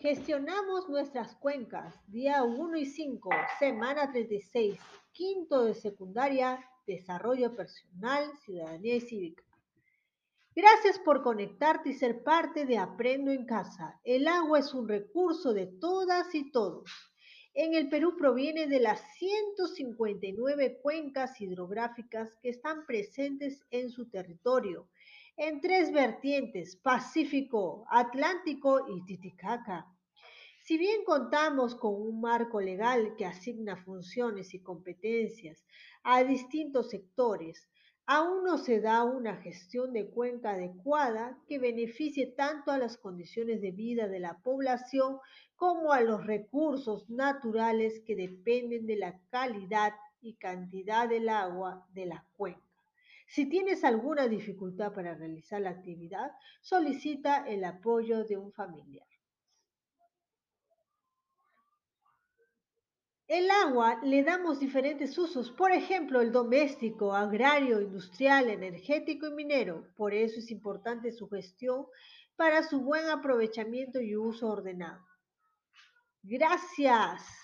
Gestionamos nuestras cuencas, día 1 y 5, semana 36, quinto de secundaria, desarrollo personal, ciudadanía y cívica. Gracias por conectarte y ser parte de Aprendo en Casa. El agua es un recurso de todas y todos. En el Perú proviene de las 159 cuencas hidrográficas que están presentes en su territorio, en tres vertientes, Pacífico, Atlántico y Titicaca. Si bien contamos con un marco legal que asigna funciones y competencias a distintos sectores, aún no se da una gestión de cuenca adecuada que beneficie tanto a las condiciones de vida de la población como a los recursos naturales que dependen de la calidad y cantidad del agua de la cuenca. Si tienes alguna dificultad para realizar la actividad, solicita el apoyo de un familiar. El agua le damos diferentes usos, por ejemplo, el doméstico, agrario, industrial, energético y minero. Por eso es importante su gestión para su buen aprovechamiento y uso ordenado. Gracias.